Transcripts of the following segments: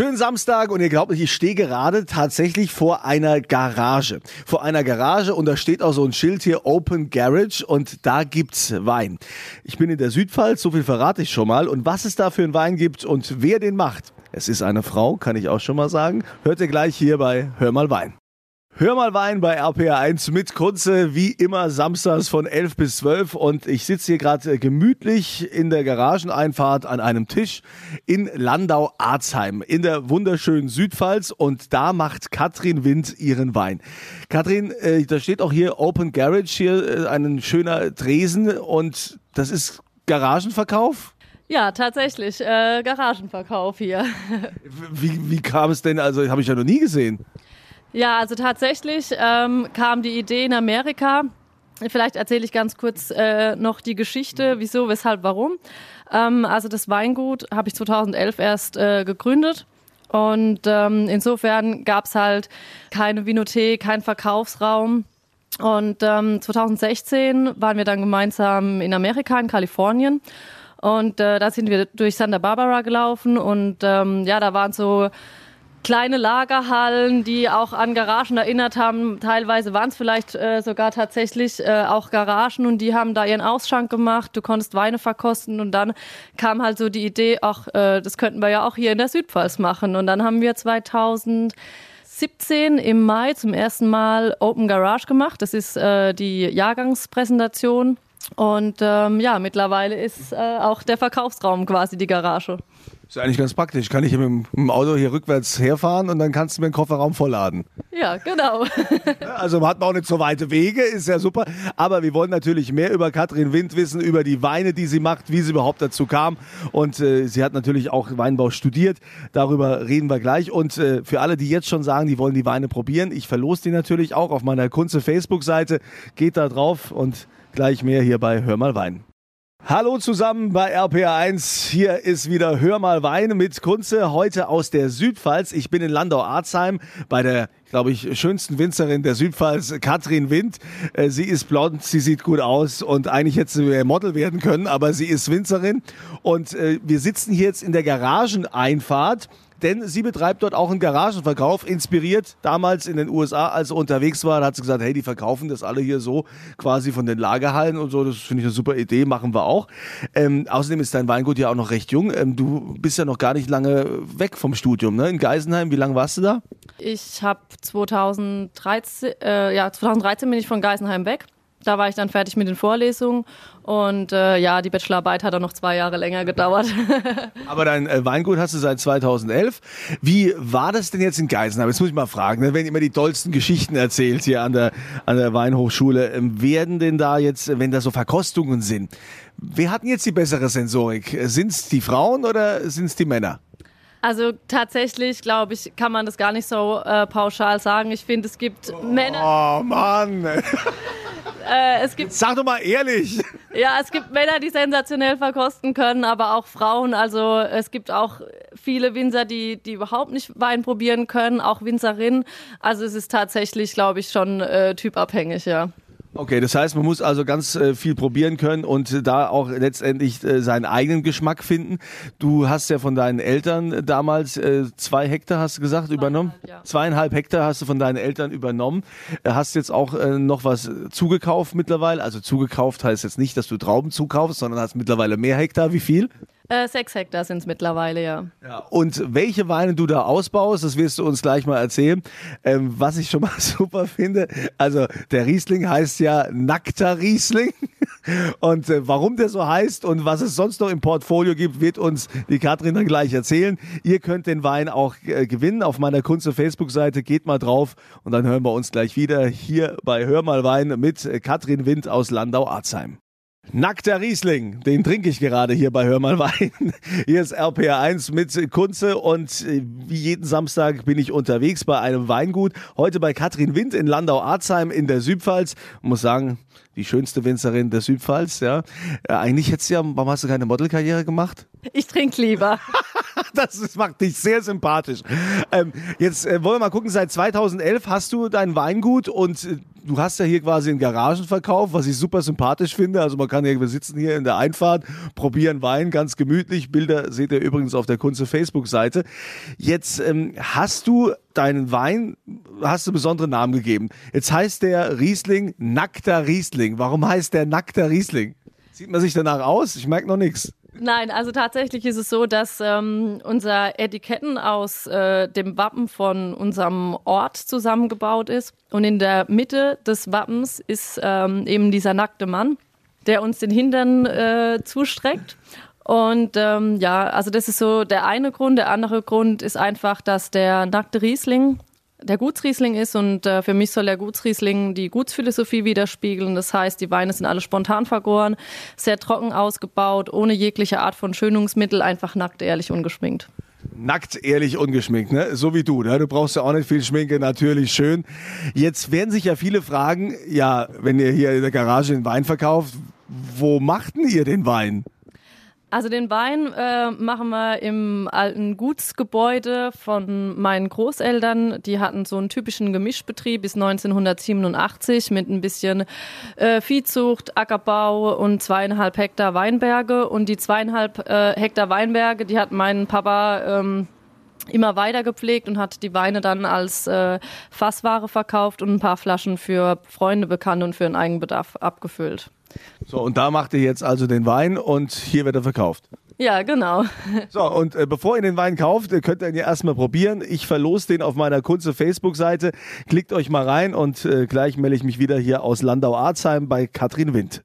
Schönen Samstag und ihr glaubt nicht, ich stehe gerade tatsächlich vor einer Garage. Vor einer Garage und da steht auch so ein Schild hier Open Garage und da gibt's Wein. Ich bin in der Südpfalz, so viel verrate ich schon mal und was es da für einen Wein gibt und wer den macht. Es ist eine Frau, kann ich auch schon mal sagen. Hört ihr gleich hier bei Hör mal Wein. Hör mal Wein bei RPR1 mit Kunze, wie immer samstags von 11 bis 12 und ich sitze hier gerade gemütlich in der Garageneinfahrt an einem Tisch in Landau-Arzheim in der wunderschönen Südpfalz und da macht Katrin Wind ihren Wein. Katrin, äh, da steht auch hier Open Garage, hier äh, ein schöner Tresen und das ist Garagenverkauf? Ja, tatsächlich, äh, Garagenverkauf hier. Wie, wie kam es denn, also habe ich ja noch nie gesehen. Ja, also tatsächlich ähm, kam die Idee in Amerika. Vielleicht erzähle ich ganz kurz äh, noch die Geschichte, wieso, weshalb, warum. Ähm, also das Weingut habe ich 2011 erst äh, gegründet. Und ähm, insofern gab es halt keine Vinothek, keinen Verkaufsraum. Und ähm, 2016 waren wir dann gemeinsam in Amerika, in Kalifornien. Und äh, da sind wir durch Santa Barbara gelaufen und ähm, ja, da waren so kleine Lagerhallen, die auch an Garagen erinnert haben. Teilweise waren es vielleicht äh, sogar tatsächlich äh, auch Garagen und die haben da ihren Ausschank gemacht. Du konntest Weine verkosten und dann kam halt so die Idee, ach, äh, das könnten wir ja auch hier in der Südpfalz machen. Und dann haben wir 2017 im Mai zum ersten Mal Open Garage gemacht. Das ist äh, die Jahrgangspräsentation. Und ähm, ja, mittlerweile ist äh, auch der Verkaufsraum quasi die Garage. Ist eigentlich ganz praktisch. Kann ich mit dem Auto hier rückwärts herfahren und dann kannst du mir den Kofferraum vollladen. Ja, genau. also hat man auch nicht so weite Wege, ist ja super. Aber wir wollen natürlich mehr über Katrin Wind wissen, über die Weine, die sie macht, wie sie überhaupt dazu kam. Und äh, sie hat natürlich auch Weinbau studiert. Darüber reden wir gleich. Und äh, für alle, die jetzt schon sagen, die wollen die Weine probieren, ich verlose die natürlich auch auf meiner Kunze Facebook-Seite. Geht da drauf und gleich mehr hier bei Hör mal Wein. Hallo zusammen bei RPA1. Hier ist wieder Hör mal Wein mit Kunze, heute aus der Südpfalz. Ich bin in Landau-Arzheim bei der, glaube ich, schönsten Winzerin der Südpfalz, Katrin Wind. Äh, sie ist blond, sie sieht gut aus und eigentlich hätte sie Model werden können, aber sie ist Winzerin. Und äh, wir sitzen hier jetzt in der Garageneinfahrt denn sie betreibt dort auch einen Garagenverkauf, inspiriert damals in den USA, als sie unterwegs war, hat sie gesagt, hey, die verkaufen das alle hier so quasi von den Lagerhallen und so, das finde ich eine super Idee, machen wir auch. Ähm, außerdem ist dein Weingut ja auch noch recht jung, ähm, du bist ja noch gar nicht lange weg vom Studium, ne? in Geisenheim, wie lange warst du da? Ich habe 2013, äh, ja, 2013 bin ich von Geisenheim weg da war ich dann fertig mit den Vorlesungen und äh, ja, die Bachelorarbeit hat auch noch zwei Jahre länger gedauert. Aber dein äh, Weingut hast du seit 2011. Wie war das denn jetzt in Geisenheim? Jetzt muss ich mal fragen, ne? wenn ihr immer die tollsten Geschichten erzählt hier an der, an der Weinhochschule, ähm, werden denn da jetzt, wenn da so Verkostungen sind, wer hat denn jetzt die bessere Sensorik? Sind es die Frauen oder sind es die Männer? Also tatsächlich, glaube ich, kann man das gar nicht so äh, pauschal sagen. Ich finde, es gibt oh, Männer. Oh Mann! Äh, es gibt, Sag doch mal ehrlich. Ja, es gibt Männer, die sensationell verkosten können, aber auch Frauen. Also es gibt auch viele Winzer, die, die überhaupt nicht Wein probieren können, auch Winzerinnen. Also es ist tatsächlich, glaube ich, schon äh, typabhängig, ja. Okay, das heißt, man muss also ganz äh, viel probieren können und da auch letztendlich äh, seinen eigenen Geschmack finden. Du hast ja von deinen Eltern damals äh, zwei Hektar, hast du gesagt, übernommen? Ja. Zweieinhalb Hektar hast du von deinen Eltern übernommen. Äh, hast jetzt auch äh, noch was zugekauft mittlerweile. Also zugekauft heißt jetzt nicht, dass du Trauben zukaufst, sondern hast mittlerweile mehr Hektar. Wie viel? Äh, sechs Hektar sind es mittlerweile, ja. ja. Und welche Weine du da ausbaust, das wirst du uns gleich mal erzählen. Ähm, was ich schon mal super finde, also der Riesling heißt ja Nackter Riesling. Und äh, warum der so heißt und was es sonst noch im Portfolio gibt, wird uns die Katrin dann gleich erzählen. Ihr könnt den Wein auch äh, gewinnen auf meiner Kunze Facebook-Seite. Geht mal drauf und dann hören wir uns gleich wieder hier bei Hör mal Wein mit äh, Katrin Wind aus Landau-Arzheim. Nackter Riesling, den trinke ich gerade hier bei Hör mal Wein. Hier ist RPR1 mit Kunze und äh, wie jeden Samstag bin ich unterwegs bei einem Weingut. Heute bei Katrin Wind in Landau-Arzheim in der Südpfalz. Muss sagen, die schönste Winzerin der Südpfalz, ja. Äh, eigentlich hättest du ja, warum hast du keine Modelkarriere gemacht? Ich trinke lieber. das, das macht dich sehr sympathisch. Ähm, jetzt äh, wollen wir mal gucken, seit 2011 hast du dein Weingut und äh, du hast ja hier quasi einen Garagenverkauf, was ich super sympathisch finde. Also man kann hier, wir sitzen hier in der Einfahrt, probieren Wein, ganz gemütlich. Bilder seht ihr übrigens auf der Kunze Facebook-Seite. Jetzt ähm, hast du deinen Wein, hast du besonderen Namen gegeben. Jetzt heißt der Riesling Nackter Riesling. Warum heißt der Nackter Riesling? Sieht man sich danach aus? Ich merke noch nichts. Nein, also tatsächlich ist es so, dass ähm, unser Etiketten aus äh, dem Wappen von unserem Ort zusammengebaut ist. Und in der Mitte des Wappens ist ähm, eben dieser nackte Mann, der uns den Hintern äh, zustreckt. Und ähm, ja, also das ist so der eine Grund. Der andere Grund ist einfach, dass der nackte Riesling der Gutsriesling ist und äh, für mich soll der Gutsriesling die Gutsphilosophie widerspiegeln. Das heißt, die Weine sind alle spontan vergoren, sehr trocken ausgebaut, ohne jegliche Art von Schönungsmittel, einfach nackt, ehrlich, ungeschminkt. Nackt, ehrlich, ungeschminkt, ne? So wie du, ne? Du brauchst ja auch nicht viel Schminke, natürlich schön. Jetzt werden sich ja viele fragen, ja, wenn ihr hier in der Garage den Wein verkauft, wo machten ihr den Wein? Also den Wein äh, machen wir im alten Gutsgebäude von meinen Großeltern. Die hatten so einen typischen Gemischbetrieb bis 1987 mit ein bisschen äh, Viehzucht, Ackerbau und zweieinhalb Hektar Weinberge. Und die zweieinhalb äh, Hektar Weinberge, die hat mein Papa ähm, immer weiter gepflegt und hat die Weine dann als äh, Fassware verkauft und ein paar Flaschen für Freunde, Bekannte und für den Eigenbedarf abgefüllt. So, und da macht ihr jetzt also den Wein und hier wird er verkauft. Ja, genau. So, und äh, bevor ihr den Wein kauft, könnt ihr ihn ja erstmal probieren. Ich verlose den auf meiner Kunze Facebook-Seite. Klickt euch mal rein und äh, gleich melde ich mich wieder hier aus Landau-Arzheim bei Katrin Wind.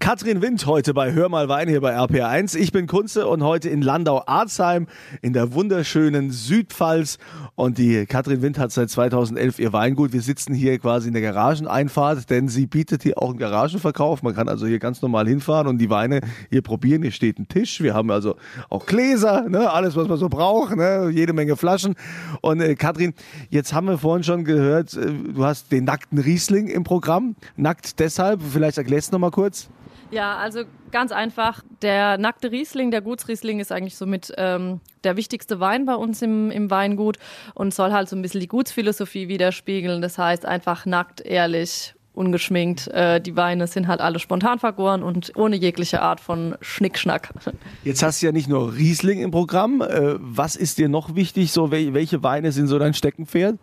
Katrin Wind heute bei Hör mal Wein hier bei RPR1. Ich bin Kunze und heute in Landau-Arzheim in der wunderschönen Südpfalz. Und die Katrin Wind hat seit 2011 ihr Weingut. Wir sitzen hier quasi in der Garageneinfahrt, denn sie bietet hier auch einen Garagenverkauf. Man kann also hier ganz normal hinfahren und die Weine hier probieren. Hier steht ein Tisch. Wir haben also auch Gläser, ne? alles, was man so braucht, ne? jede Menge Flaschen. Und äh, Katrin, jetzt haben wir vorhin schon gehört, äh, du hast den nackten Riesling im Programm. Nackt deshalb, vielleicht erklärst du noch mal kurz. Ja, also ganz einfach. Der nackte Riesling, der Gutsriesling ist eigentlich somit ähm, der wichtigste Wein bei uns im, im Weingut und soll halt so ein bisschen die Gutsphilosophie widerspiegeln. Das heißt einfach nackt, ehrlich, ungeschminkt. Äh, die Weine sind halt alle spontan vergoren und ohne jegliche Art von Schnickschnack. Jetzt hast du ja nicht nur Riesling im Programm. Äh, was ist dir noch wichtig? So, welche Weine sind so dein Steckenpferd?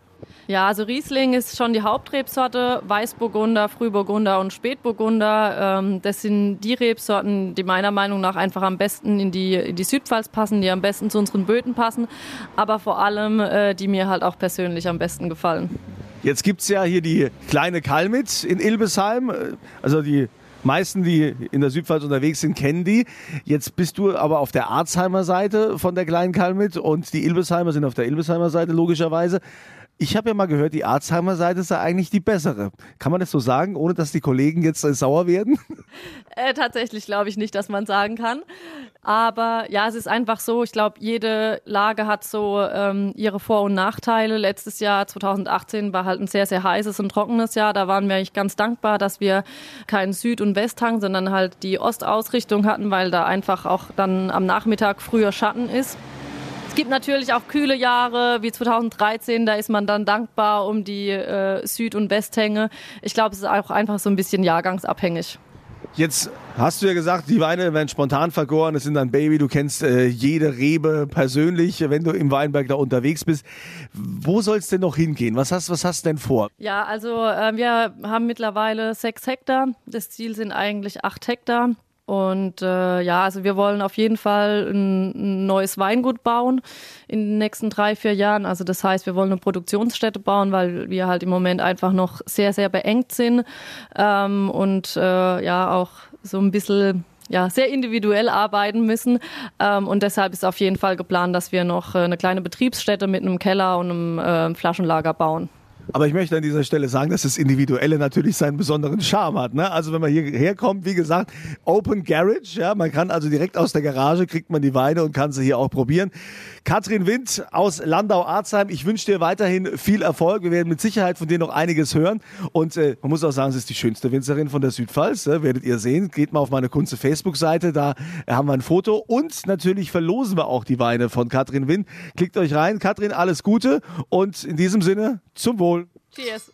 Ja, also Riesling ist schon die Hauptrebsorte, Weißburgunder, Frühburgunder und Spätburgunder. Ähm, das sind die Rebsorten, die meiner Meinung nach einfach am besten in die, in die Südpfalz passen, die am besten zu unseren Böden passen, aber vor allem, äh, die mir halt auch persönlich am besten gefallen. Jetzt gibt es ja hier die kleine Kalmitz in Ilbesheim, also die meisten, die in der Südpfalz unterwegs sind, kennen die. Jetzt bist du aber auf der Arzheimer Seite von der kleinen Kalmit und die Ilbesheimer sind auf der Ilbesheimer Seite logischerweise. Ich habe ja mal gehört, die Arzheimer Seite sei eigentlich die bessere. Kann man das so sagen, ohne dass die Kollegen jetzt äh, sauer werden? Äh, tatsächlich glaube ich nicht, dass man sagen kann. Aber ja, es ist einfach so, ich glaube, jede Lage hat so ähm, ihre Vor- und Nachteile. Letztes Jahr, 2018, war halt ein sehr, sehr heißes und trockenes Jahr. Da waren wir eigentlich ganz dankbar, dass wir keinen Süd- und Westhang, sondern halt die Ostausrichtung hatten, weil da einfach auch dann am Nachmittag früher Schatten ist gibt natürlich auch kühle Jahre wie 2013, da ist man dann dankbar um die äh, Süd- und Westhänge. Ich glaube, es ist auch einfach so ein bisschen jahrgangsabhängig. Jetzt hast du ja gesagt, die Weine werden spontan vergoren, es sind dann Baby, du kennst äh, jede Rebe persönlich, wenn du im Weinberg da unterwegs bist. Wo soll es denn noch hingehen? Was hast, was hast du denn vor? Ja, also äh, wir haben mittlerweile sechs Hektar. Das Ziel sind eigentlich acht Hektar. Und äh, ja, also wir wollen auf jeden Fall ein, ein, neues Weingut bauen in den nächsten drei, vier Jahren. Also das heißt, wir wollen eine Produktionsstätte bauen, weil wir halt im Moment einfach noch sehr, sehr beengt sind ähm, und äh, ja auch so ein bisschen ja, sehr individuell arbeiten müssen. Ähm, und deshalb ist auf jeden Fall geplant, dass wir noch äh, eine kleine Betriebsstätte mit einem Keller und einem äh, Flaschenlager bauen. Aber ich möchte an dieser Stelle sagen, dass das Individuelle natürlich seinen besonderen Charme hat. Ne? Also wenn man hierher kommt, wie gesagt, Open Garage, ja, man kann also direkt aus der Garage kriegt man die Weine und kann sie hier auch probieren. Katrin Wind aus Landau-Arzheim, ich wünsche dir weiterhin viel Erfolg. Wir werden mit Sicherheit von dir noch einiges hören. Und äh, man muss auch sagen, sie ist die schönste Winzerin von der Südpfalz. Äh, werdet ihr sehen. Geht mal auf meine Kunze Facebook-Seite, da haben wir ein Foto. Und natürlich verlosen wir auch die Weine von Katrin Wind. Klickt euch rein. Katrin, alles Gute und in diesem Sinne zum Wohl. Cheers.